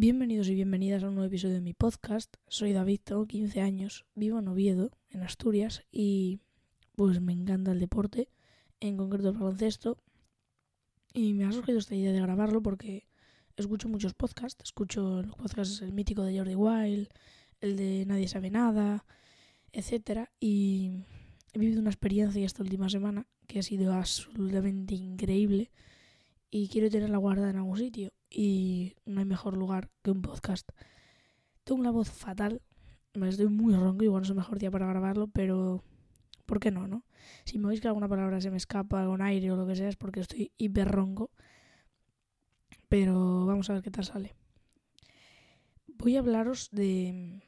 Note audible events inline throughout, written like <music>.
Bienvenidos y bienvenidas a un nuevo episodio de mi podcast. Soy David, tengo 15 años, vivo en Oviedo, en Asturias, y pues me encanta el deporte, en concreto el baloncesto. Y me ha surgido esta idea de grabarlo porque escucho muchos podcasts. Escucho los podcasts, el mítico de Jordi Wild, el de Nadie sabe nada, etcétera. Y he vivido una experiencia esta última semana que ha sido absolutamente increíble y quiero tenerla guardada en algún sitio y no hay mejor lugar que un podcast. Tengo una voz fatal, me estoy muy ronco, igual no es el mejor día para grabarlo, pero ¿por qué no, no? Si me veis que alguna palabra se me escapa con aire o lo que sea es porque estoy hiper ronco, pero vamos a ver qué tal sale. Voy a hablaros de,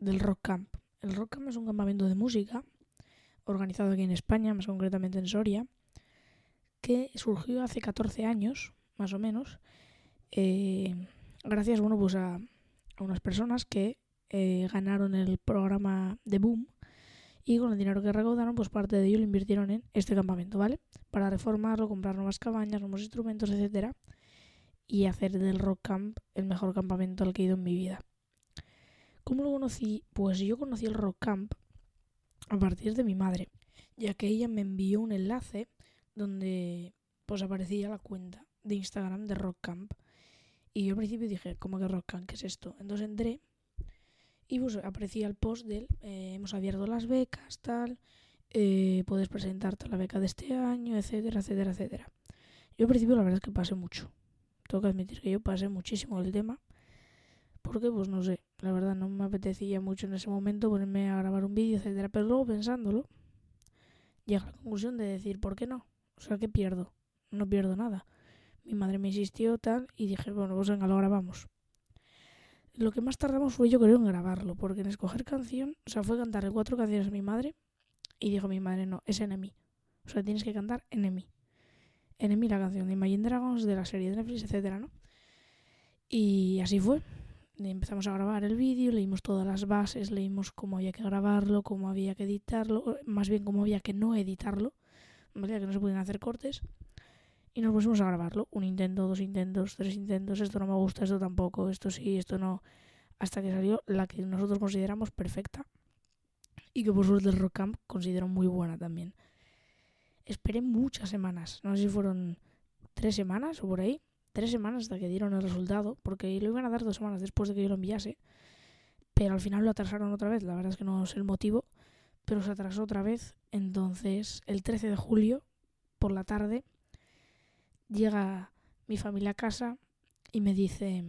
del Rock Camp. El Rock Camp es un campamento de música organizado aquí en España, más concretamente en Soria, que surgió hace 14 años, más o menos, eh, gracias bueno, pues a, unas personas que eh, ganaron el programa de Boom y con el dinero que recaudaron, pues parte de ello lo invirtieron en este campamento, ¿vale? Para reformarlo, comprar nuevas cabañas, nuevos instrumentos, etcétera, y hacer del Rock Camp el mejor campamento al que he ido en mi vida. ¿Cómo lo conocí? Pues yo conocí el Rock Camp a partir de mi madre, ya que ella me envió un enlace donde pues aparecía la cuenta de Instagram de Rock Camp. Y yo al principio dije, ¿cómo que Rock Camp? ¿Qué es esto? Entonces entré y pues aparecía el post del eh, hemos abierto las becas, tal, eh, puedes presentarte a la beca de este año, etcétera, etcétera, etcétera. Yo al principio la verdad es que pasé mucho. Tengo que admitir que yo pasé muchísimo el tema. Porque, pues no sé, la verdad no me apetecía mucho en ese momento ponerme a grabar un vídeo, etcétera. Pero luego pensándolo, llega a la conclusión de decir, ¿por qué no? O sea, ¿qué pierdo? No pierdo nada. Mi madre me insistió tal y dije, bueno, pues venga, lo grabamos. Lo que más tardamos fue yo creo en grabarlo, porque en escoger canción, o sea, fue cantarle cuatro canciones a mi madre y dijo mi madre, no, es Enemy. O sea, tienes que cantar Enemy. Enemy, la canción de Imagine Dragons, de la serie de Netflix, etcétera, ¿no? Y así fue. Empezamos a grabar el vídeo, leímos todas las bases, leímos cómo había que grabarlo, cómo había que editarlo, más bien cómo había que no editarlo, ¿vale? Que no se podían hacer cortes y nos pusimos a grabarlo. Un intento, dos intentos, tres intentos, esto no me gusta, esto tampoco, esto sí, esto no. Hasta que salió la que nosotros consideramos perfecta. Y que por suerte el Rock Camp consideró muy buena también. Esperé muchas semanas, no sé si fueron tres semanas o por ahí, tres semanas hasta que dieron el resultado, porque lo iban a dar dos semanas después de que yo lo enviase, pero al final lo atrasaron otra vez, la verdad es que no sé el motivo, pero se atrasó otra vez, entonces el 13 de julio, por la tarde, llega mi familia a casa y me dice,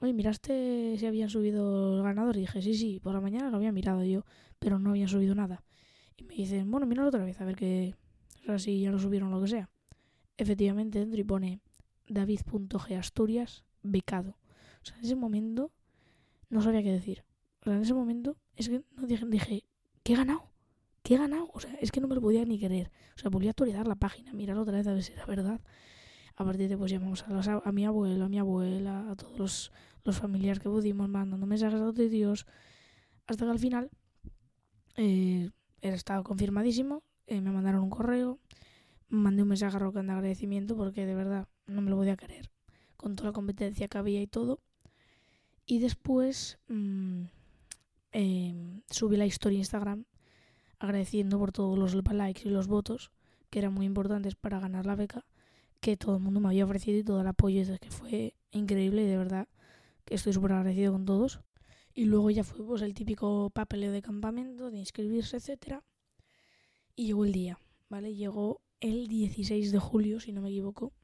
oye, ¿miraste si habían subido el ganador? Y dije, sí, sí, por la mañana lo había mirado yo, pero no habían subido nada. Y me dicen, bueno, míralo otra vez, a ver qué, o sea, si ya lo subieron lo que sea. Efectivamente, dentro y pone David.gasturias becado. O sea, en ese momento no sabía qué decir. O sea, en ese momento es que no dije, dije ¿qué he ganado? ¿Qué he ganado? O sea, es que no me lo podía ni querer. O sea, volví a actualizar la página, mirar otra vez a ver si era verdad. A partir de pues llamamos a, los, a mi abuelo, a mi abuela, a todos los, familiares que pudimos, mandando mensajes a de Dios, hasta que al final eh, estaba confirmadísimo, eh, me mandaron un correo, mandé un mensaje a Rocan de agradecimiento porque de verdad no me lo podía creer, con toda la competencia que había y todo. Y después mmm, eh, subí la historia en Instagram agradeciendo por todos los likes y los votos, que eran muy importantes para ganar la beca que todo el mundo me había ofrecido y todo el apoyo, es que fue increíble y de verdad que estoy súper agradecido con todos. Y luego ya fue pues el típico papeleo de campamento, de inscribirse, etcétera. Y llegó el día, ¿vale? Llegó el 16 de julio, si no me equivoco,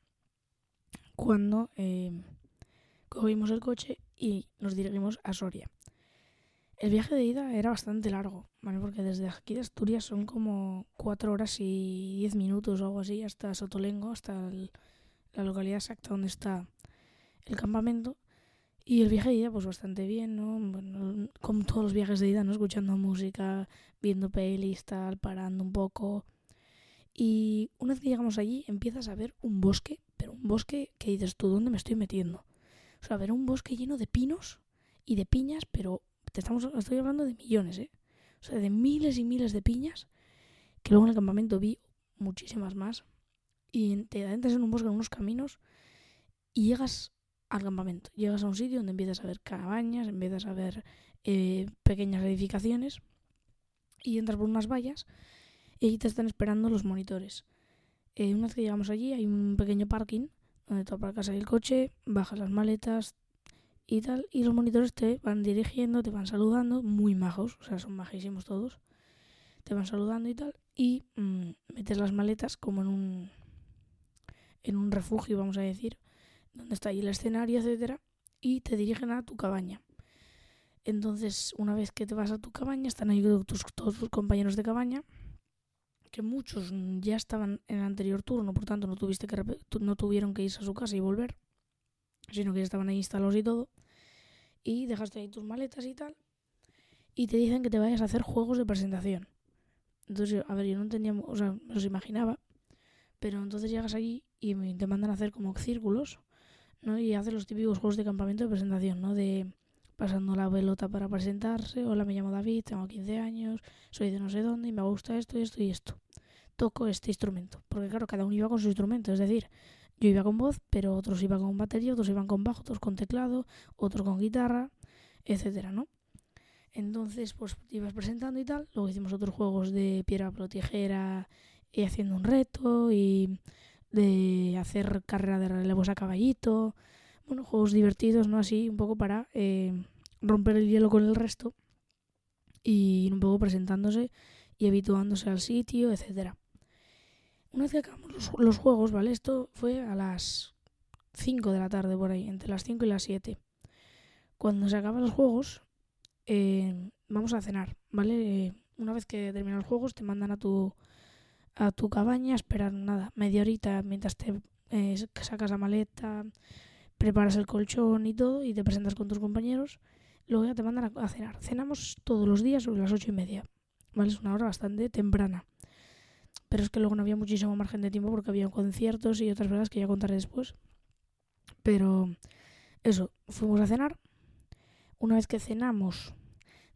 cuando eh, cogimos el coche y nos dirigimos a Soria. El viaje de ida era bastante largo, ¿vale? Porque desde aquí de Asturias son como cuatro horas y diez minutos o algo así hasta Sotolengo, hasta la localidad exacta donde está el campamento. Y el viaje de ida, pues bastante bien, ¿no? Bueno, como todos los viajes de ida, ¿no? Escuchando música, viendo pelis, tal, parando un poco. Y una vez que llegamos allí, empiezas a ver un bosque, pero un bosque que dices tú, ¿dónde me estoy metiendo? O sea, ver un bosque lleno de pinos y de piñas, pero te estamos, estoy hablando de millones, ¿eh? O sea, de miles y miles de piñas, que luego en el campamento vi muchísimas más. Y te adentras en un bosque, en unos caminos, y llegas al campamento. Llegas a un sitio donde empiezas a ver cabañas, empiezas a ver eh, pequeñas edificaciones y entras por unas vallas y allí te están esperando los monitores. Eh, una vez que llegamos allí hay un pequeño parking donde tú aparcas el coche, bajas las maletas y tal, y los monitores te van dirigiendo, te van saludando, muy majos, o sea, son majísimos todos, te van saludando y tal, y mm, metes las maletas como en un, en un refugio, vamos a decir, donde está ahí el escenario, etcétera, y te dirigen a tu cabaña. Entonces, una vez que te vas a tu cabaña, están ahí tus, todos tus compañeros de cabaña, que muchos ya estaban en el anterior turno, por tanto no tuviste que no tuvieron que irse a su casa y volver, sino que ya estaban ahí instalados y todo. Y dejaste ahí tus maletas y tal. Y te dicen que te vayas a hacer juegos de presentación. Entonces, a ver, yo no entendía, o sea, me los imaginaba. Pero entonces llegas allí y te mandan a hacer como círculos, ¿no? Y haces los típicos juegos de campamento de presentación, ¿no? De pasando la pelota para presentarse. Hola, me llamo David, tengo 15 años, soy de no sé dónde y me gusta esto y esto y esto. Toco este instrumento. Porque claro, cada uno iba con su instrumento. Es decir, yo iba con voz, pero otros iban con batería, otros iban con bajo, otros con teclado, otros con guitarra, etcétera, ¿no? Entonces, pues te ibas presentando y tal. Luego hicimos otros juegos de piedra, papel tijera y haciendo un reto y de hacer carrera de relevos a caballito bueno, juegos divertidos, ¿no? Así, un poco para eh, romper el hielo con el resto y ir un poco presentándose y habituándose al sitio, etcétera. Una vez que acabamos los, juegos, ¿vale? Esto fue a las 5 de la tarde por ahí, entre las 5 y las 7. Cuando se acaban los juegos, eh, vamos a cenar, ¿vale? una vez que terminan los juegos, te mandan a tu, a tu cabaña a esperar nada, media horita mientras te eh, sacas la maleta, preparas el colchón y todo y te presentas con tus compañeros. Luego ya te mandan a, cenar. Cenamos todos los días sobre las ocho y media. ¿Vale? Es una hora bastante temprana. Pero es que luego no había muchísimo margen de tiempo porque había conciertos y otras cosas que ya contaré después. Pero eso, fuimos a cenar. Una vez que cenamos,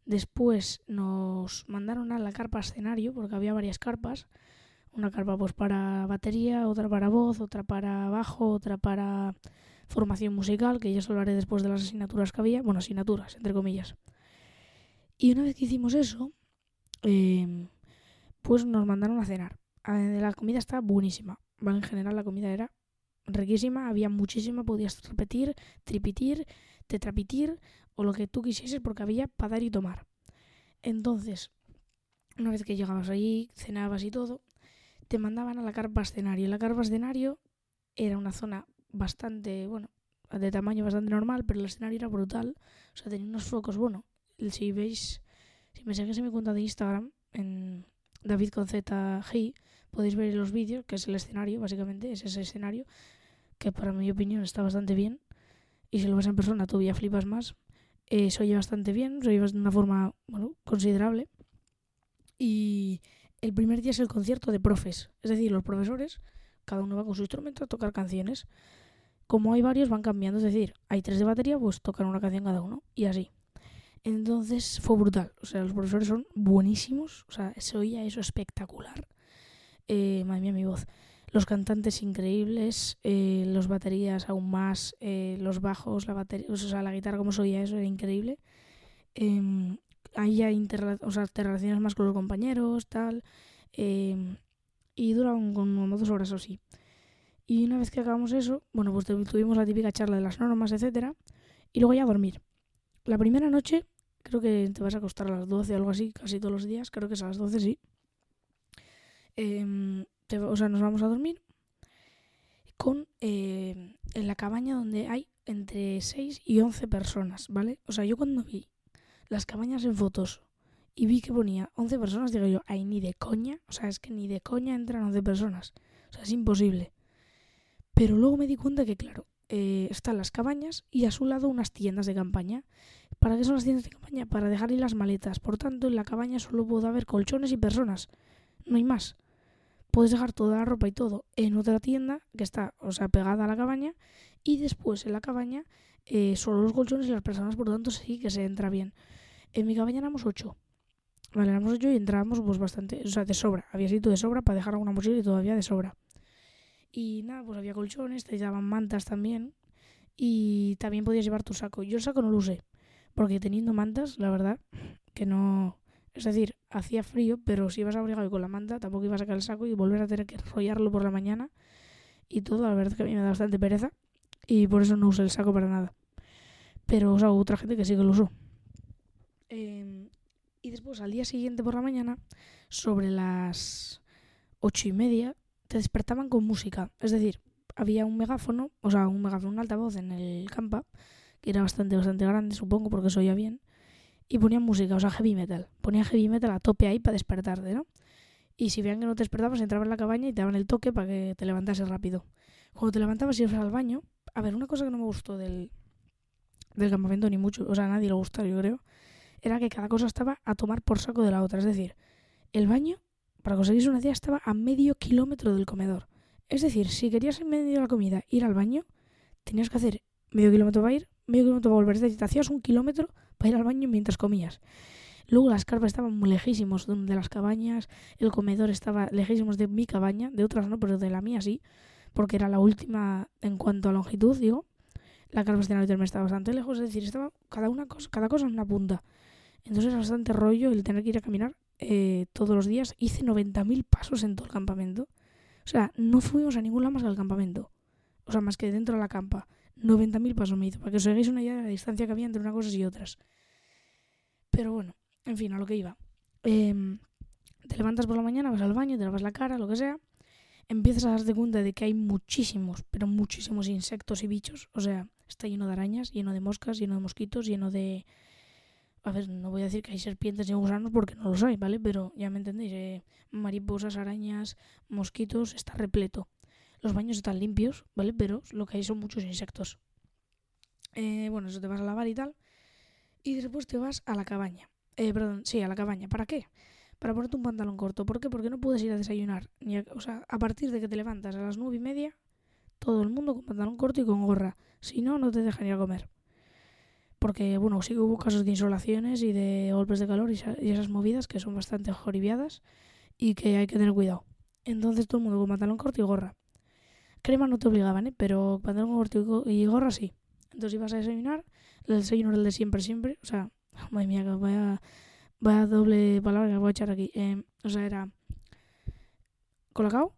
después nos mandaron a la carpa escenario porque había varias carpas. Una carpa pues para batería, otra para voz, otra para bajo, otra para formación musical, que ya os hablaré después de las asignaturas que había, bueno, asignaturas, entre comillas. Y una vez que hicimos eso, em, pues nos mandaron a cenar. La comida estaba buenísima, ¿vale? En general la comida era riquísima, había muchísima, podías repetir, tripitir, tetrapitir o lo que tú quisieses porque había para dar y tomar. Entonces, una vez que llegabas allí, cenabas y todo, te mandaban a la carpa escenario. La carpa escenario era una zona bastante, bueno, de tamaño bastante normal, pero el escenario era brutal. O sea, tenía unos focos, bueno, si veis, si me seguís en mi cuenta de Instagram, en David con podéis ver los vídeos, que es el escenario, básicamente, es ese escenario, que para mi opinión está bastante bien. Y si lo ves en persona, todavía flipas más. Eh, se oye bastante bien, se oye de una forma, bueno, considerable. Y el primer día es el concierto de profes, es decir, los profesores, cada uno va con su instrumento a tocar canciones como hay varios, van cambiando. Es decir, hay tres de batería, pues tocan una canción cada uno. Y así. Entonces fue brutal. O sea, los profesores son buenísimos. O sea, se oía eso espectacular. Eh, madre mía, mi voz. Los cantantes increíbles, eh, los baterías aún más, eh, los bajos, la batería, o sea, la guitarra como se oía eso era increíble. Eh, ahí hay o sea, te relacionas más con los compañeros, tal. Em, y duran como dos horas o así. Y una vez que acabamos eso, bueno, pues tuvimos la típica charla de las normas, etcétera, y luego ya a dormir. La primera noche, creo que te vas a acostar a las 12 o algo así, casi todos los días, creo que es a las 12, sí. Em, o sea, nos vamos a dormir con em, en la cabaña donde hay entre 6 y 11 personas, ¿vale? O sea, yo cuando vi las cabañas en fotos y vi que ponía 11 personas, digo yo, ay, ni de coña, o sea, es que ni de coña entran 11 personas. O sea, es imposible. Pero luego me di cuenta que, claro, eh, están las cabañas y a su lado unas tiendas de campaña. ¿Para qué son las tiendas de campaña? Para dejar ahí las maletas. Por tanto, en la cabaña solo puede haber colchones y personas. No hay más. Puedes dejar toda la ropa y todo en otra tienda que está, o sea, pegada a la cabaña. Y después en la cabaña eh, solo los colchones y las personas, por tanto, sí que se entra bien. En mi cabaña éramos ocho. Vale, éramos ocho y entrábamos pues bastante, o sea, de sobra. Había sitio de sobra para dejar alguna mochila y todavía de sobra. Y nada, pues había colchones, te daban mantas también. Y también podías llevar tu saco. Yo el saco no lo usé, porque teniendo mantas, la verdad, que no... Es decir, hacía frío, pero si ibas abrigado con la manta, tampoco ibas a sacar el saco y volver a tener que enrollarlo por la mañana y todo. La verdad es que a mí me da bastante pereza y por eso no usé el saco para nada. Pero o sea, otra gente que sí que lo usó. Eh, y después, al día siguiente por la mañana, sobre las ocho y media, te despertaban con música. Es decir, había un megáfono, o sea, un megáfono, un altavoz en el campa, que era bastante, bastante grande, supongo, porque se oía bien, y ponían música, o sea, heavy metal. Ponían heavy metal a tope ahí para despertarte, ¿no? Y si veían que no te despertabas, entraban en la cabaña y te daban el toque para que te levantases rápido. Cuando te levantabas y ibas al baño, a ver, una cosa que no me gustó del, del campamento, ni mucho, o sea, a nadie le gustó, yo creo, era que cada cosa estaba a tomar por saco de la otra. Es decir, el baño, para conseguirse una idea, estaba a medio kilómetro del comedor. Es decir, si querías en medio de la comida ir al baño, tenías que hacer medio kilómetro para ir, medio kilómetro para volver. Te hacías un kilómetro para ir al baño mientras comías. Luego las carpas estaban muy lejísimos de las cabañas, el comedor estaba lejísimos de mi cabaña, de otras no, pero de la mía sí, porque era la última en cuanto a longitud, digo. La carpa de estaba bastante lejos, es decir, estaba cada una cosa, cada cosa en una punta. Entonces era bastante rollo el tener que ir a caminar eh, todos los días. Hice 90.000 pasos en todo el campamento. O sea, no fuimos a ningún lado más que al campamento. O sea, más que dentro de la campa. 90.000 pasos me hizo, para que os hagáis una idea de la distancia que había entre unas cosas y otras. Pero bueno, en fin, a lo que iba. Em, te levantas por la mañana, vas al baño, te lavas la cara, lo que sea. Empiezas a darte cuenta de que hay muchísimos, pero muchísimos insectos y bichos. O sea, está lleno de arañas, lleno de moscas, lleno de mosquitos, lleno de... A ver, no voy a decir que hay serpientes y gusanos porque no los hay, ¿vale? Pero ya me entendéis. Eh, mariposas, arañas, mosquitos, está repleto. Los baños están limpios, ¿vale? Pero lo que hay son muchos insectos. Eh, bueno, eso te vas a lavar y tal. Y después te vas a la cabaña. Eh, perdón, sí, a la cabaña. ¿Para qué? Para ponerte un pantalón corto. ¿Por qué? Porque no puedes ir a desayunar. Ni o sea, a partir de que te levantas a las nueve y media, todo el mundo con pantalón corto y con gorra. Si no, no te dejan ir a comer. Porque, bueno, sí que hubo casos de insolaciones y de golpes de calor y, esas movidas que son bastante joribiadas y que hay que tener cuidado. Entonces todo el mundo con pantalón corto y gorra. Crema no te obligaban, ¿eh? Pero pantalón corto y gorra sí. Entonces ibas a desayunar, el desayuno era el de siempre, siempre. O sea, <laughs> madre mía, vaya, vaya doble palabra que voy a echar aquí. Eh, o sea, era colacao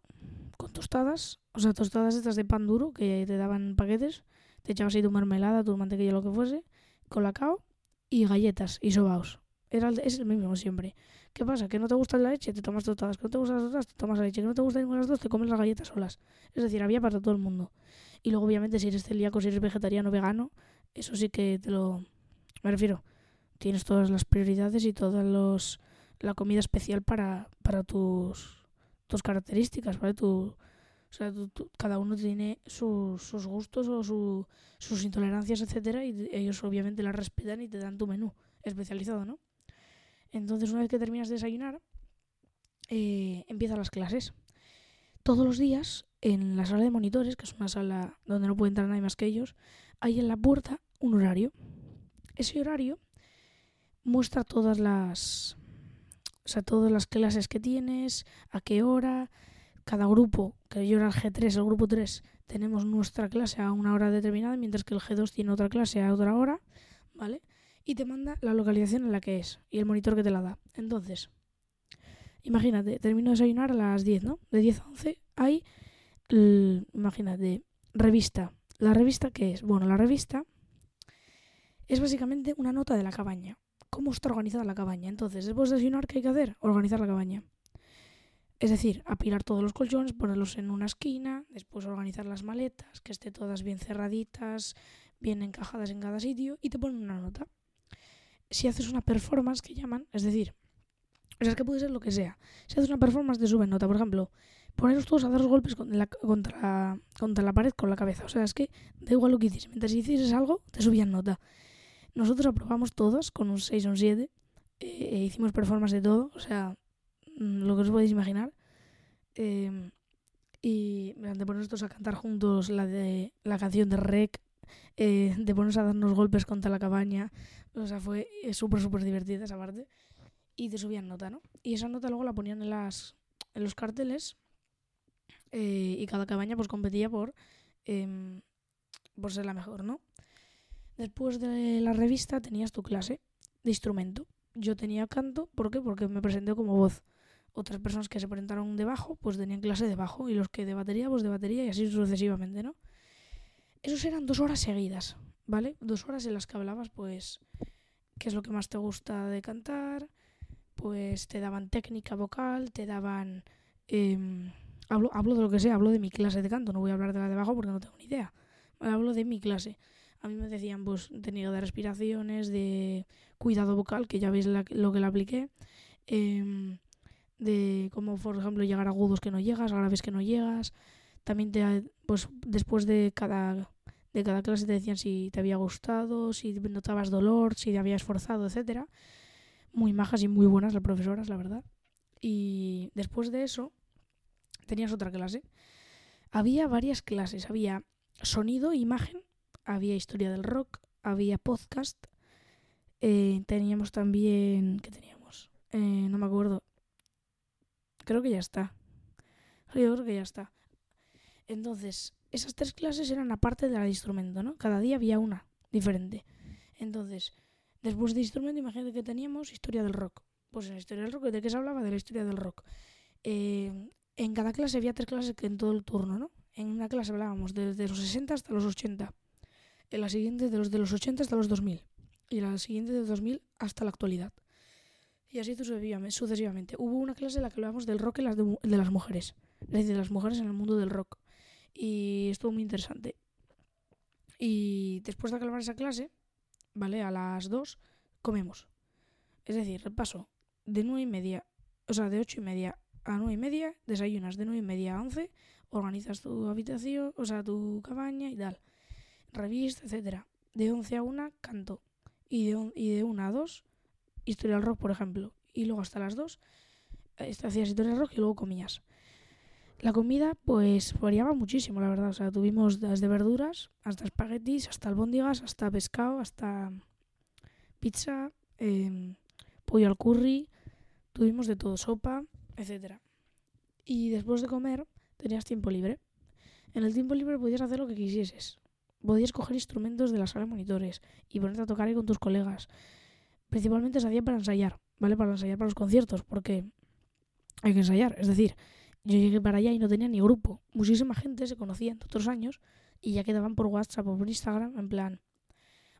con tostadas, o sea, tostadas estas de pan duro que te daban paquetes, te echabas ahí tu mermelada, tu mantequilla, lo que fuese, colacao y galletas y sobaos. Era el, es el mismo siempre. ¿Qué pasa? ¿Que no te gusta la leche? Te tomas tostadas. ¿Que no te gustan las tostadas? Te tomas la leche. ¿Que no te gustan ninguna de las dos? Te comes las galletas solas. Es decir, había para todo el mundo. Y luego, obviamente, si eres celíaco, si eres vegetariano, vegano, eso sí que te lo... Me refiero, tienes todas las prioridades y toda los la comida especial para, para tus, tus características, ¿vale? Tu, o sea, cada uno tiene sus, sus gustos o su, sus intolerancias, etcétera, y ellos obviamente las respetan y te dan tu menú especializado, ¿no? Entonces, una vez que terminas de desayunar, eh, empiezan las clases. Todos los días, en la sala de monitores, que es una sala donde no puede entrar nadie más que ellos, hay en la puerta un horario. Ese horario muestra todas las o sea, todas las clases que tienes, a qué hora, cada grupo, que yo era el G3, el grupo 3, tenemos nuestra clase a una hora determinada, mientras que el G2 tiene otra clase a otra hora, ¿vale? Y te manda la localización en la que es y el monitor que te la da. Entonces, imagínate, termino de desayunar a las 10, ¿no? De 10 a 11 hay, imagínate, revista. ¿La revista qué es? Bueno, la revista es básicamente una nota de la cabaña cómo está organizada la cabaña. Entonces, después de desayunar, ¿qué hay que hacer? Organizar la cabaña. Es decir, apilar todos los colchones, ponerlos en una esquina, después organizar las maletas, que estén todas bien cerraditas, bien encajadas en cada sitio, y te ponen una nota. Si haces una performance, que llaman, es decir, o sea, es que puede ser lo que sea. Si haces una performance, te suben nota. Por ejemplo, poneros todos a dar los golpes contra la, contra, la pared con la cabeza. O sea, es que da igual lo que hicieses. Mientras hicieses algo, te subían nota. Nosotros aprobamos todos con un 6 o un 7. Eh, hicimos performance de todo, o sea, mm, lo que os podéis imaginar. Eh, y de ponernos a cantar juntos la de la canción de Rec, eh, de ponernos a darnos golpes contra la cabaña. O sea, fue súper, súper divertida esa parte. Y te subían nota, ¿no? Y esa nota luego la ponían en, las, en los carteles y cada cabaña pues competía por em, por ser la mejor, ¿no? Después de la revista tenías tu clase de instrumento. Yo tenía canto, ¿por qué? Porque me presenté como voz. Otras personas que se presentaron de bajo, pues tenían clase de bajo. Y los que de batería, pues de batería y así sucesivamente, ¿no? Esos eran dos horas seguidas, ¿vale? Dos horas en las que hablabas, pues, qué es lo que más te gusta de cantar, pues te daban técnica vocal, te daban... Em, hablo, hablo de lo que sea, hablo de mi clase de canto, no voy a hablar de la de bajo porque no tengo ni idea. Hablo de mi clase. A mí me decían, pues, técnica de respiraciones, de cuidado vocal, que ya veis lo que le apliqué, em, de cómo, por ejemplo, llegar a agudos que no llegas, graves que no llegas. También te, pues, después de cada, de cada clase te decían si te había gustado, si notabas dolor, si te había esforzado, etcétera. Muy majas y muy buenas las profesoras, la verdad. Y después de eso, tenías otra clase. Había varias clases. Había sonido, imagen, había historia del rock, había podcast. Eh, teníamos también... ¿Qué teníamos? Eh, no me acuerdo. Creo que ya está. Yo creo que ya está. Entonces, esas tres clases eran aparte de la de instrumento, ¿no? Cada día había una diferente. Entonces, después de instrumento, imagínate que teníamos historia del rock. Pues en la historia del rock, ¿de qué se hablaba? De la historia del rock. Eh, en cada clase había tres clases que en todo el turno, ¿no? En una clase hablábamos desde los 60 hasta los 80. En la siguiente de los de los 80 hasta los 2000. Y en la siguiente de 2000 hasta la actualidad. Y así sucesivamente. Hubo una clase en la que hablábamos del rock y las de, las mujeres. Es de las mujeres en el mundo del rock. Y estuvo muy interesante. Y después de acabar esa clase, ¿vale? A las 2 comemos. Es decir, repaso. De 9 y media, o sea, de 8 y media a 9 y media, desayunas de 9 y media a 11, organizas tu habitación, o sea, tu cabaña y tal. Revista, etcétera. De 11 a 1, canto. Y de, y de 1 a 2, historia del rock, por ejemplo. Y luego hasta las 2, eh, hacías historia del rock y luego comías. La comida, pues, variaba muchísimo, la verdad. O sea, tuvimos desde verduras hasta espaguetis, hasta albóndigas, hasta pescado, hasta pizza, eh, pollo al curry. Tuvimos de todo, sopa, etcétera. Y después de comer, tenías tiempo libre. En el tiempo libre podías hacer lo que quisieses. Podías coger instrumentos de la sala de monitores y ponerte a tocar ahí con tus colegas. Principalmente se hacía para ensayar, ¿vale? Para ensayar para los conciertos, porque hay que ensayar. Es decir, yo llegué para allá y no tenía ni grupo. Muchísima gente se conocía en otros años y ya quedaban por WhatsApp o por Instagram en plan,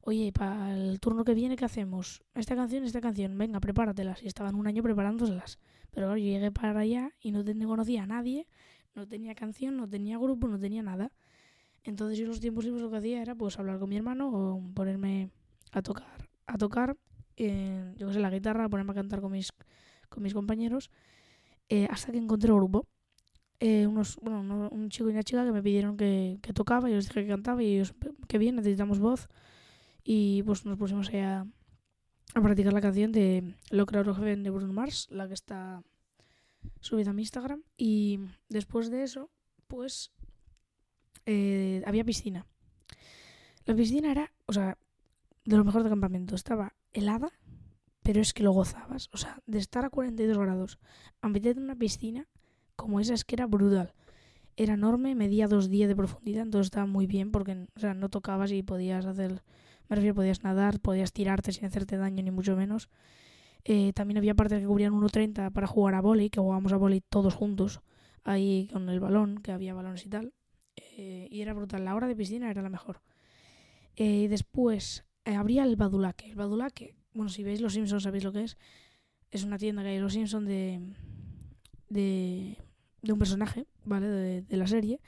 oye, para el turno que viene, ¿qué hacemos? Esta canción, esta canción, venga, prepáratelas. Y estaban un año preparándoselas. Pero claro, yo llegué para allá y no, conocía a nadie, no tenía canción, no tenía grupo, no tenía nada. Entonces yo los tiempos libres lo que hacía era pues hablar con mi hermano o ponerme a tocar, a tocar, eh, yo qué sé, la guitarra, ponerme a cantar con mis, con mis compañeros, eh, hasta que encontré un grupo. Eh, unos, bueno, un chico y una chica que me pidieron que, que tocaba, yo les dije que cantaba y ellos, que bien, necesitamos voz. Y pues nos pusimos ahí a, a practicar la canción de Lo creo Heaven de Bruno Mars, la que está subida a mi Instagram. Y después de eso, pues eh, había piscina. La piscina era, o sea, de lo mejor de campamento. Estaba helada, pero es que lo gozabas. O sea, de estar a 42 grados a meterte en una piscina como esa es que era brutal. Era enorme, medía dos días de profundidad, entonces estaba muy bien porque o sea, no tocabas y podías hacer me refiero, podías nadar, podías tirarte sin hacerte daño, ni mucho menos. Eh, también había partes que cubrían 1.30 para jugar a vóley, que jugábamos a vóley todos juntos, ahí con el balón, que había balones y tal. Eh, y era brutal. La hora de piscina era la mejor. Eh, después habría el Badulaque. El Badulaque, bueno, si veis Los Simpsons sabéis lo que es. Es una tienda que hay Los Simpsons de, de, de un personaje, ¿vale? De, de la serie.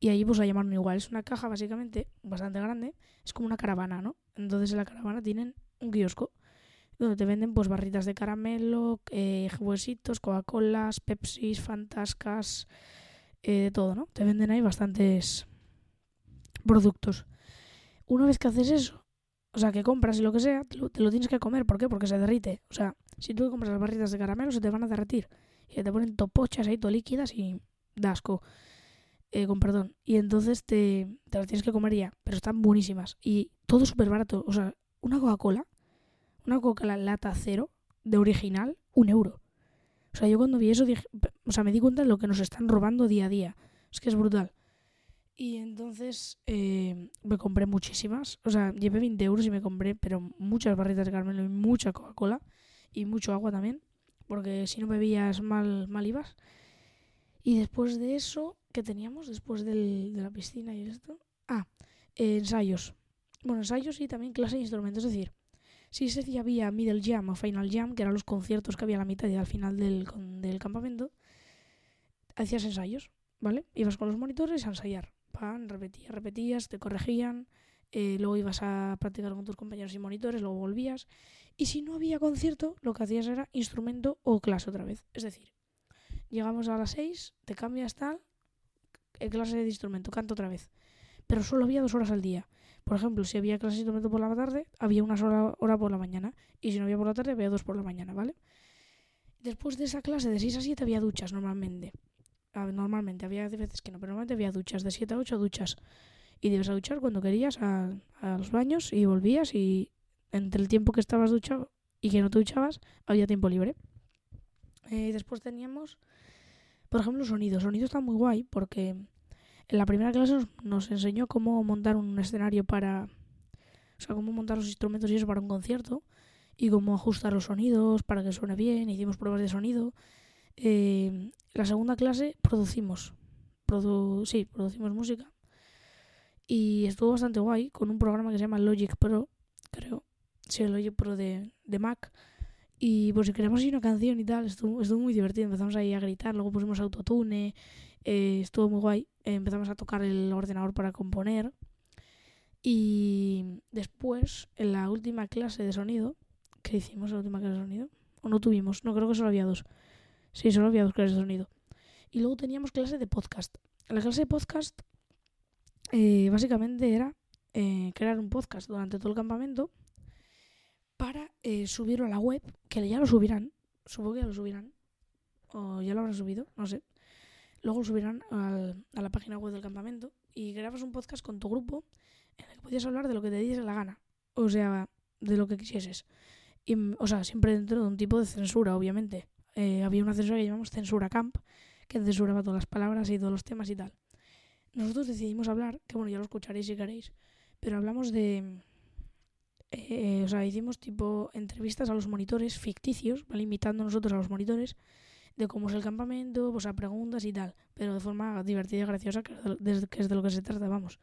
Y ahí pues la llamaron igual. Es una caja básicamente bastante grande. Es como una caravana, ¿no? Entonces en la caravana tienen un kiosco donde te venden pues barritas de caramelo, eh, Coca-Colas, Pepsis, Fantascas, eh, de todo, ¿no? Te venden ahí bastantes productos. Una vez que haces eso, o sea, que compras y lo que sea, te lo, te lo, tienes que comer. ¿Por qué? Porque se derrite. O sea, si tú compras las barritas de caramelo, se te van a derretir. Y te ponen topochas ahí, todo líquidas y dasco eh, con perdón. Y entonces te, te las tienes que comer ya. Pero están buenísimas. Y todo súper barato. O sea, una Coca-Cola, una Coca-Cola lata cero de original, un euro. O sea, yo cuando vi eso dije, o sea, me di cuenta de lo que nos están robando día a día. Es que es brutal. Y entonces eh, me compré muchísimas. O sea, llevé 20 euros y me compré, pero muchas barritas de caramelo y mucha Coca-Cola. Y mucho agua también. Porque si no bebías mal, mal ibas. Y después de eso, ¿qué teníamos? Después del, de la piscina y esto. Ah, eh, ensayos. Bueno, ensayos y también clase de instrumentos. Es decir, si ese día había Middle Jam o Final Jam, que eran los conciertos que había a la mitad y al final del, del campamento, hacías ensayos, ¿vale? Ibas con los monitores a ensayar. Pan, repetías, repetías, te corregían, eh, luego ibas a practicar con tus compañeros y monitores, luego volvías. Y si no había concierto, lo que hacías era instrumento o clase otra vez. Es decir, llegamos a las 6, te cambias tal, eh, clase de instrumento, canto otra vez. Pero solo había dos horas al día. Por ejemplo, si había clase de instrumento por la tarde, había una sola hora por la mañana. Y si no había por la tarde, había dos por la mañana, ¿vale? Después de esa clase de 6 a 7 había duchas normalmente. Normalmente, había veces que no, pero normalmente había duchas, de 7 a 8 duchas. Y debes a duchar cuando querías a, a los baños y volvías y entre el tiempo que estabas duchado y que no te duchabas, había tiempo libre. Eh, después teníamos, por ejemplo, sonido. Sonido está muy guay porque en la primera clase nos, nos, enseñó cómo montar un escenario para... O sea, cómo montar los instrumentos y eso para un concierto. Y cómo ajustar los sonidos para que suene bien. Hicimos pruebas de sonido. Eh, la segunda clase producimos. Produ sí, producimos música. Y estuvo bastante guay con un programa que se llama Logic Pro, creo. Sí, el Logic Pro de, de Mac. Y pues creamos ahí una canción y tal, estuvo, estuvo muy divertido. Empezamos ahí a gritar, luego pusimos autotune, eh, estuvo muy guay. Eh, empezamos a tocar el ordenador para componer. Y después, en la última clase de sonido, ¿qué hicimos en la última clase de sonido? ¿O no tuvimos? No, creo que solo había dos. Sí, solo había dos clases de sonido. Y luego teníamos clase de podcast. La clase de podcast eh, básicamente era eh, crear un podcast durante todo el campamento para eh, subirlo a la web, que ya lo subirán, supongo que ya lo subirán, o ya lo habrán subido, no sé. Luego lo subirán al, a la página web del campamento y grabas un podcast con tu grupo en el que podías hablar de lo que te diese la gana, o sea, de lo que quisieses. Y, o sea, siempre dentro de un tipo de censura, obviamente. Eh, había una censura que llamamos censura camp, que censuraba todas las palabras y todos los temas y tal. Nosotros decidimos hablar, que bueno, ya lo escucharéis si queréis, pero hablamos de eh, o sea, hicimos tipo entrevistas a los monitores ficticios, ¿vale? Invitando nosotros a los monitores de cómo es el campamento, pues a preguntas y tal, pero de forma divertida y graciosa, que, es de lo que se trata, vamos.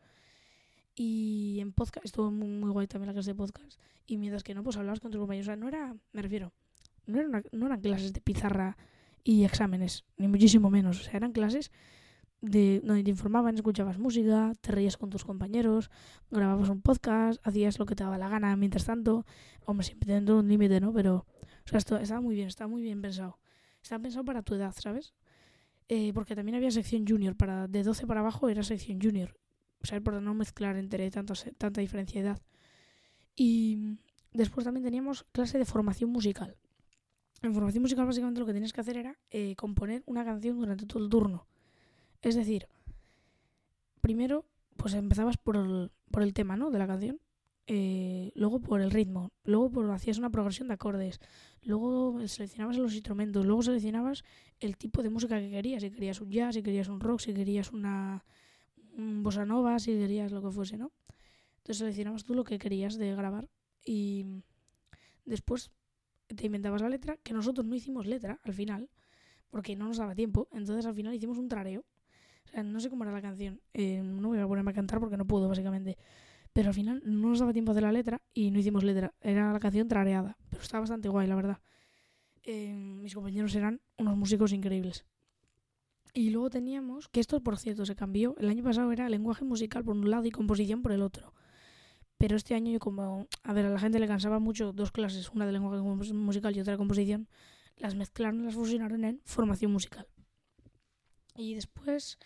Y en podcast, estuvo muy, muy guay también la clase de podcast, y mientras que no, pues hablabas con tus compañeros, o sea, no era, me refiero, no, era una, no eran clases de pizarra y exámenes, ni muchísimo menos, o sea, eran clases de, donde te informaban, escuchabas música, te reías con tus compañeros, grababas un podcast, hacías lo que te daba la gana mientras tanto, hombre, siempre dentro de un límite, ¿no? Pero, o sea, estaba muy bien, estaba muy bien pensado. Estaba pensado para tu edad, ¿sabes? Eh, porque también había sección junior, para de 12 para abajo era sección junior, sea, por no mezclar entre tanto, tanta diferencia de edad. Y después también teníamos clase de formación musical. En formación musical básicamente lo que tenías que hacer era eh, componer una canción durante todo el turno. Es decir, primero, pues empezabas por el, por el tema, ¿no? De la canción. Eh, luego por el ritmo. Luego por, hacías una progresión de acordes. Luego seleccionabas los instrumentos. Luego seleccionabas el tipo de música que querías. Si querías un jazz, si querías un rock, si querías una un bossa nova, si querías lo que fuese, ¿no? Entonces seleccionabas tú lo que querías de grabar. Y después te inventabas la letra, que nosotros no hicimos letra al final, porque no nos daba tiempo. Entonces al final hicimos un trareo no sé cómo era la canción. Eh, no voy a ponerme a cantar porque no puedo, básicamente. Pero al final no nos daba tiempo de la letra y no hicimos letra. Era la canción trareada. Pero está bastante guay, la verdad. Eh, mis compañeros eran unos músicos increíbles. Y luego teníamos, que esto por cierto se cambió, el año pasado era lenguaje musical por un lado y composición por el otro. Pero este año como, a ver, a la gente le cansaba mucho dos clases, una de lenguaje musical y otra de composición, las mezclaron, las fusionaron en formación musical. Y después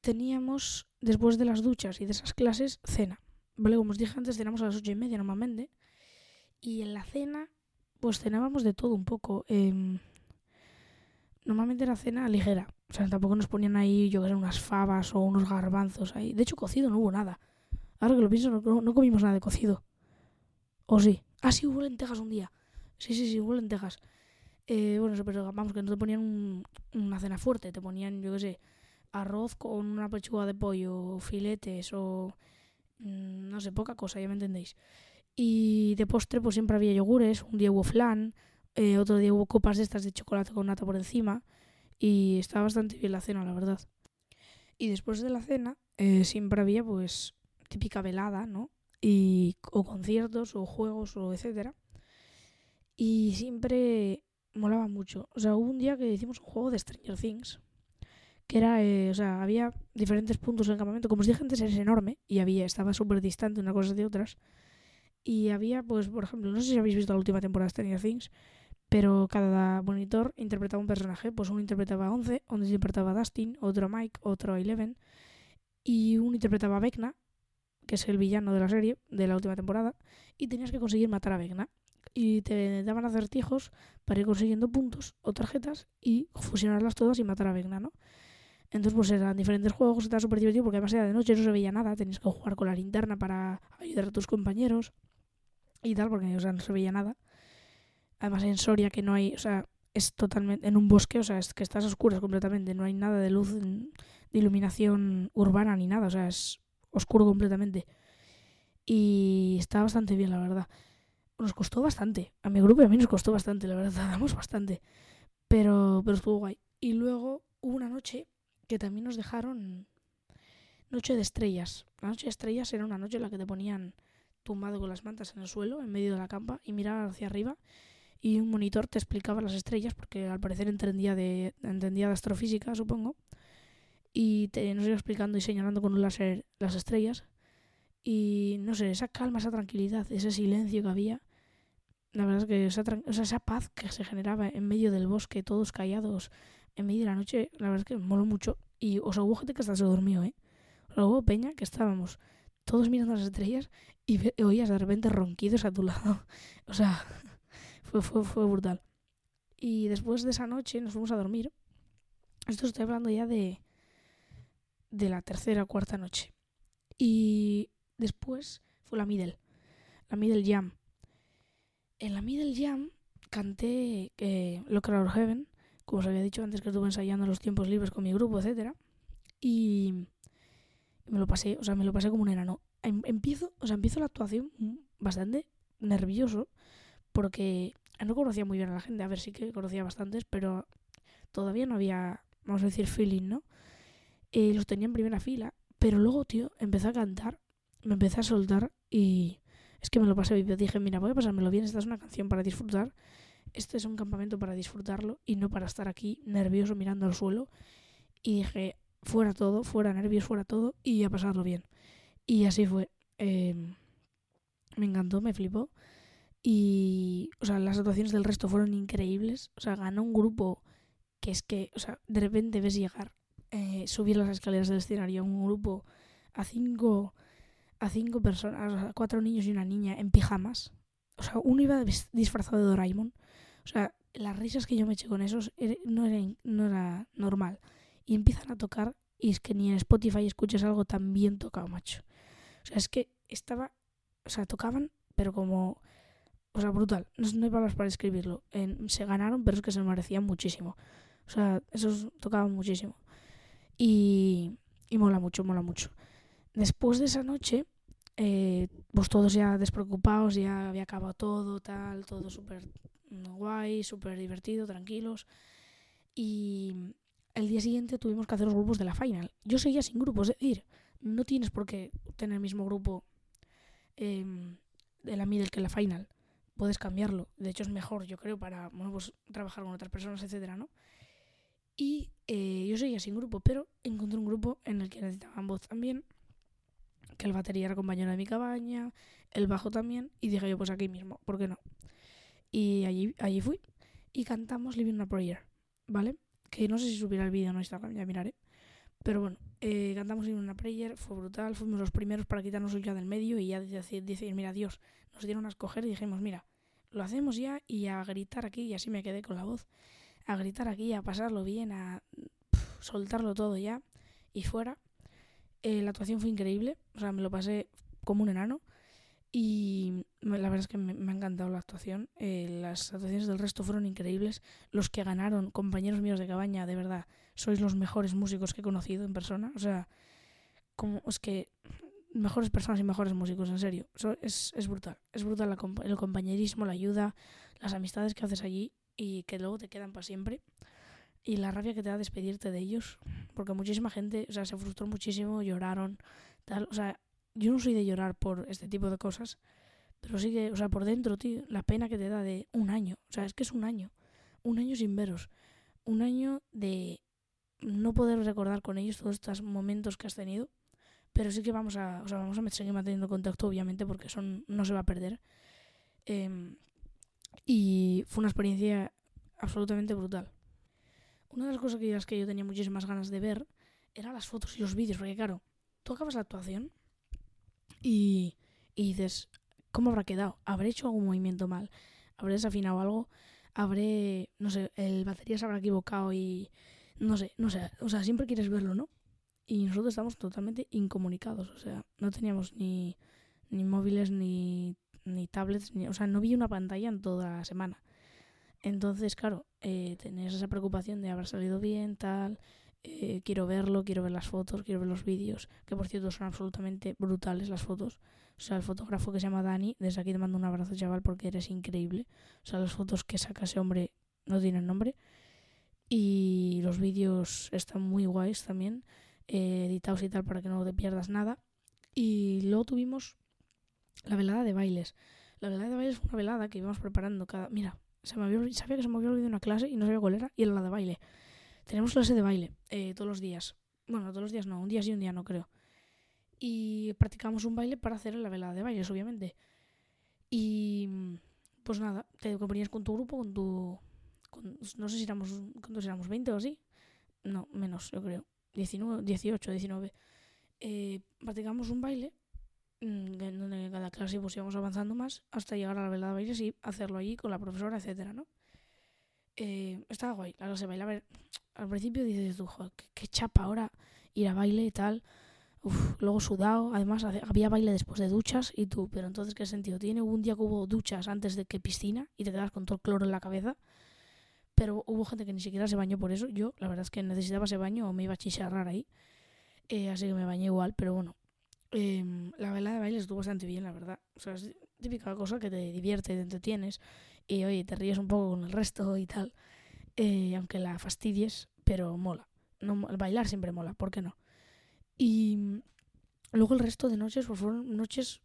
teníamos, después de las duchas y de esas clases, cena. ¿Vale? Como os dije antes, cenamos a las ocho y media normalmente. Y en la cena, pues cenábamos de todo un poco. Eh, normalmente era cena ligera. O sea, tampoco nos ponían ahí, yo que sé, unas fabas o unos garbanzos ahí. De hecho, cocido no hubo nada. Ahora que lo pienso, no, no comimos nada de cocido. ¿O sí? Ah, sí, hubo lentejas un día. Sí, sí, sí, hubo lentejas. Eh, bueno, pero vamos, que no te ponían una cena fuerte, te ponían, yo qué sé, arroz con una pechuga de pollo, filetes o mm, no sé, poca cosa, ya me entendéis. Y de postre pues siempre había yogures, un día hubo flan, eh, otro día hubo copas de estas de chocolate con nata por encima y estaba bastante bien la cena, la verdad. Y después de la cena eh, siempre había pues típica velada, ¿no? Y, o conciertos o juegos o etcétera. Y siempre molaba mucho. O sea, hubo un día que hicimos un juego de Stranger Things. Que era, eh, o sea, había diferentes puntos en el campamento. Como os dije antes, es enorme. Y había, estaba súper distante una cosa de otras. Y había, pues, por ejemplo, no sé si habéis visto la última temporada de Stranger Things. Pero cada monitor interpretaba un personaje. Pues uno interpretaba a 11, uno interpretaba a Dustin, otro a Mike, otro a Eleven. Y uno interpretaba a Vecna, que es el villano de la serie, de la última temporada. Y tenías que conseguir matar a Vecna y te daban acertijos para ir consiguiendo puntos o tarjetas y fusionarlas todas y matar a Vecna, ¿no? Entonces, pues eran diferentes juegos, estaba súper divertido porque además era de noche, no se veía nada, tenías que jugar con la linterna para ayudar a tus compañeros y tal, porque o sea, no se veía nada. Además, en Soria, que no hay, o sea, es totalmente en un bosque, o sea, es que estás a oscuras completamente, no hay nada de luz, de iluminación urbana ni nada, o sea, es oscuro completamente. Y está bastante bien, la verdad nos costó bastante. A mi grupo y a mí nos costó bastante, la verdad, <laughs> tardamos bastante. Pero, pero estuvo guay. Y luego hubo una noche que también nos dejaron Noche de Estrellas. La Noche de Estrellas era una noche en la que te ponían tumbado con las mantas en el suelo, en medio de la campa, y mirabas hacia arriba. Y un monitor te explicaba las estrellas, porque al parecer entendía de, entendía de astrofísica, supongo. Y te, nos iba explicando y señalando con un láser las estrellas. Y no sé, esa calma, esa tranquilidad, ese silencio que había, la verdad es que esa, paz que se generaba en medio del bosque, todos callados, en medio de la noche, la verdad es que moló mucho. Y o sea, hubo gente que hasta se durmió, ¿eh? O peña que estábamos todos mirando las estrellas y oías de repente ronquidos a tu <laughs> lado. o sea, <laughs> fue, fue, fue brutal. Y después de esa noche nos fuimos a dormir. Esto estoy hablando ya de, de la tercera o cuarta noche. Y después fue la middle, la middle jam en la Middle Jam canté eh, Locker Out Heaven, como os había dicho antes que estuve ensayando los tiempos libres con mi grupo, etcétera, y me lo pasé, o sea, me lo pasé como un enano. Em, empiezo, o sea, empiezo la actuación bastante nervioso porque no conocía muy bien a la gente, a ver, sí que conocía bastantes, pero todavía no había, vamos a decir, feeling, ¿no? Eh, los tenía en primera fila, pero luego, tío, empecé a cantar, me empecé a soltar y es que me lo pasé bien. Dije, mira, voy a pasármelo bien. Esta es una canción para disfrutar. Este es un campamento para disfrutarlo y no para estar aquí nervioso mirando al suelo. Y dije, fuera todo, fuera nervios, fuera todo y a pasarlo bien. Y así fue. Em, me encantó, me flipó. Y, o sea, las actuaciones del resto fueron increíbles. O sea, ganó un grupo que es que, o sea, de repente ves llegar, eh, subir las escaleras del escenario, un grupo a cinco a cinco personas, a cuatro niños y una niña en pijamas. O sea, uno iba disfrazado de Doraemon. O sea, las risas que yo me eché con esos no era, no era normal. Y empiezan a tocar y es que ni en Spotify escuchas algo tan bien tocado, macho. O sea, es que estaba... O sea, tocaban, pero como... O sea, brutal. No, hay palabras para describirlo. se ganaron, pero es que se merecían muchísimo. O sea, esos tocaban muchísimo. Y, y mola mucho, mola mucho. Después de esa noche, eh, pues todos ya despreocupados, ya había acabado todo, tal, todo súper guay, súper divertido, tranquilos. Y el día siguiente tuvimos que hacer los grupos de la final. Yo seguía sin grupos, es decir, no tienes por qué tener el mismo grupo em, de la middle que la final. Puedes cambiarlo. De hecho, es mejor, yo creo, para bueno, pues, trabajar con otras personas, etcétera, ¿no? Y eh, yo seguía sin grupo, pero encontré un grupo en el que necesitaban voz también el batería era compañero de mi cabaña, el bajo también, y dije yo, pues aquí mismo, ¿por qué no? Y allí, allí fui y cantamos Living a Prayer, ¿vale? Que no sé si subirá el vídeo en Instagram, ya miraré. Pero bueno, eh, cantamos Living a Prayer, fue brutal, fuimos los primeros para quitarnos el ya del medio y ya decir, decir, mira, Dios, nos dieron a escoger y dijimos, mira, lo hacemos ya y a gritar aquí, y así me quedé con la voz, a gritar aquí, a pasarlo bien, a soltarlo todo ya y fuera. Eh, la actuación fue increíble, o sea, me lo pasé como un enano. Y la verdad es que me, ha encantado la actuación. Eh, las actuaciones del resto fueron increíbles. Los que ganaron, compañeros míos de cabaña, de verdad, sois los mejores músicos que he conocido en persona. O sea, como es que mejores personas y mejores músicos, en serio. es, es brutal. Es brutal el compañerismo, la ayuda, las amistades que haces allí y que luego te quedan para siempre. Y la rabia que te da despedirte de ellos. Porque muchísima gente, o sea, se frustró muchísimo, lloraron, tal. O sea, yo no soy de llorar por este tipo de cosas, pero sí que, o sea, por dentro, tío, la pena que te da de un año. O sea, es que es un año. Un año sin veros. Un año de no poder recordar con ellos todos estos momentos que has tenido. Pero sí que vamos a, o sea, vamos a seguir manteniendo contacto, obviamente, porque eso no se va a perder. Em, y fue una experiencia absolutamente brutal. Una de las cosas que, que yo tenía muchísimas ganas de ver eran las fotos y los vídeos, porque claro, tú acabas la actuación y, dices, ¿cómo habrá quedado? ¿Habré hecho algún movimiento mal? ¿Habré desafinado algo? ¿Habré, no sé, el batería se habrá equivocado y no sé, no sé, o sea, siempre quieres verlo, ¿no? Y nosotros estamos totalmente incomunicados, o sea, no teníamos ni, ni móviles ni, ni tablets, ni, o sea, no vi una pantalla en toda la semana. Entonces, claro, eh, tenés esa preocupación de haber salido bien, tal, eh, quiero verlo, quiero ver las fotos, quiero ver los vídeos, que por cierto son absolutamente brutales las fotos. O sea, el fotógrafo que se llama Dani, desde aquí te mando un abrazo, chaval, porque eres increíble. O sea, las fotos que saca ese hombre no tienen nombre. Y los vídeos están muy guays también, eh, editados y tal, para que no te pierdas nada. Y luego tuvimos la velada de bailes. La velada de bailes fue una velada que íbamos preparando cada... Mira, se me había, sabía que se me había olvidado una clase y no sabía cuál era, y era la de baile. Tenemos clase de baile eh, todos los días. Bueno, todos los días no, un día sí, un día no creo. Y practicamos un baile para hacer la velada de bailes, obviamente. Y pues nada, te ponías con tu grupo, con tu... no sé si éramos, ¿cuántos éramos? ¿20 o así? No, menos, yo creo. 19, 18, 19. Eh, practicamos un baile donde cada clase pues íbamos avanzando más hasta llegar a la velada de bailes y hacerlo allí con la profesora, etcétera, ¿no? Eh, estaba guay la clase de baile. A ver, al principio dices tú, qué, chapa ahora ir a baile y tal. Uf, luego sudado, además había baile después de duchas y tú, pero entonces ¿qué sentido tiene? Un día que hubo duchas antes de que piscina y te quedas con todo el cloro en la cabeza, pero hubo gente que ni siquiera se bañó por eso. Yo, la verdad es que necesitaba ese baño o me iba a chicharrar ahí, eh, así que me bañé igual, pero bueno, em, la vela de baile estuvo bastante bien, la verdad. O sea, es típica cosa que te divierte, te entretienes y oye, te ríes un poco con el resto y tal eh, aunque la fastidies, pero mola. Bailar siempre mola, ¿por qué no? Y luego el resto de noches pues fueron noches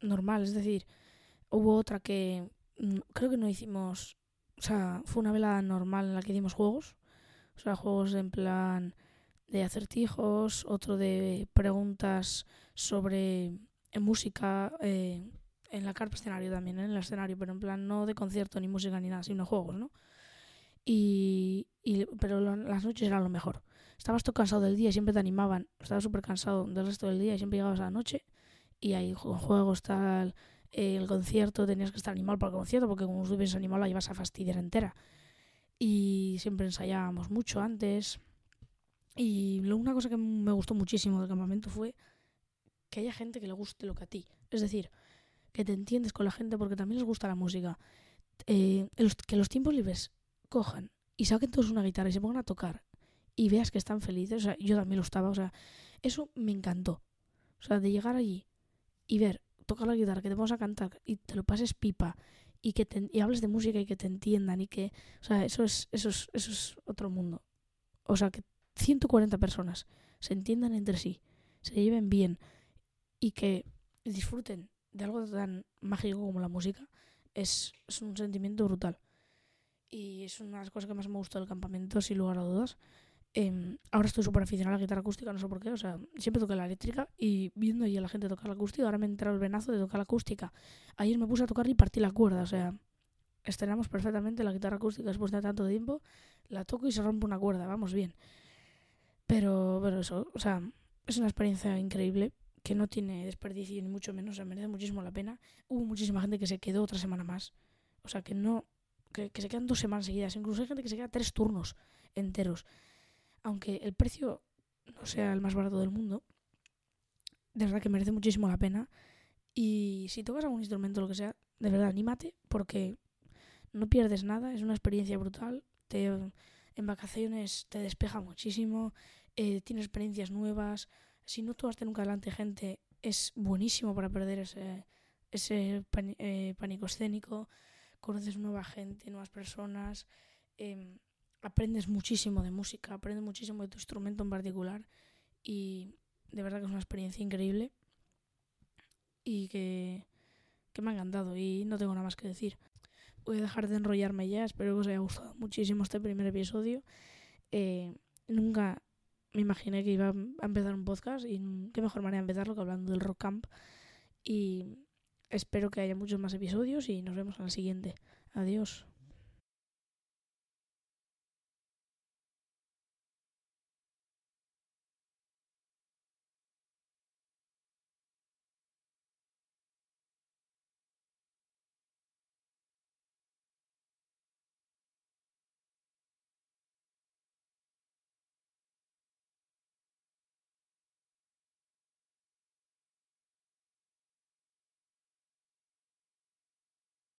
normales, es decir, hubo otra que mm, creo que no hicimos, o sea, fue una velada normal en la que hicimos juegos, o sea, juegos en plan de acertijos, otro de preguntas sobre música, eh, en la carpa escenario también, en el escenario, pero en plan no de concierto ni música ni nada, sino juegos, ¿no? Y, pero las noches era lo mejor. Estabas todo cansado del día y siempre te animaban. Estabas súper cansado del resto del día y siempre llegabas a la noche y ahí juegos, tal, el concierto, tenías que estar animado para el concierto porque como estuvieses animado la ibas a fastidiar entera. Y siempre ensayábamos mucho antes. Y una cosa que me gustó muchísimo del campamento fue que haya gente que le guste lo que a ti. Es decir, que te entiendes con la gente porque también les gusta la música. Eh, que los tiempos libres cojan y saquen todos una guitarra y se pongan a tocar y veas que están felices, o sea, yo también lo estaba, o sea, eso me encantó. O sea, de llegar allí y ver, tocar la guitarra, que te vamos a cantar y te lo pases pipa y que te, y hables de música y que te entiendan y que, o sea, eso es, eso es, eso es otro mundo. O sea, que 140 personas se entiendan entre sí, se lleven bien y que disfruten de algo tan mágico como la música, es, un sentimiento brutal y es una de las cosas que más me gustó del campamento, sin lugar a dudas. Eh, ahora estoy súper aficionada a la guitarra acústica, no sé por qué, o sea, siempre toqué la eléctrica y viendo ahí a la gente tocar la acústica, ahora me he entrado el venazo de tocar la acústica. Ayer me puse a tocar y partí la cuerda, o sea, estrenamos perfectamente la guitarra acústica después de tanto tiempo, la toco y se rompe una cuerda, vamos bien. Pero, pero eso, o sea, es una experiencia increíble que no tiene desperdicio ni mucho menos, o sea, merece muchísimo la pena. Hubo muchísima gente que se quedó otra semana más, o sea, que no que, se quedan dos semanas seguidas. Incluso hay gente que se queda tres turnos enteros. Aunque el precio no sea el más barato del mundo, de verdad que merece muchísimo la pena. Y si tocas algún instrumento, lo que sea, de verdad, anímate porque no pierdes nada, es una experiencia brutal. Te, en vacaciones te despeja muchísimo, eh, tienes experiencias nuevas. Si no tocaste nunca delante gente, es buenísimo para perder ese, ese eh, pánico escénico. Conoces nueva gente, nuevas personas. Em, aprendes muchísimo de música, aprendes muchísimo de tu instrumento en particular. Y de verdad que es una experiencia increíble. Y que, que me ha encantado. Y no tengo nada más que decir voy a dejar de enrollarme ya. Espero que os haya gustado muchísimo este primer episodio. Eh, nunca me imaginé que iba a empezar un podcast y qué mejor manera de empezarlo que hablando del Rock Camp. Y espero que haya muchos más episodios y nos vemos en el siguiente. Adiós.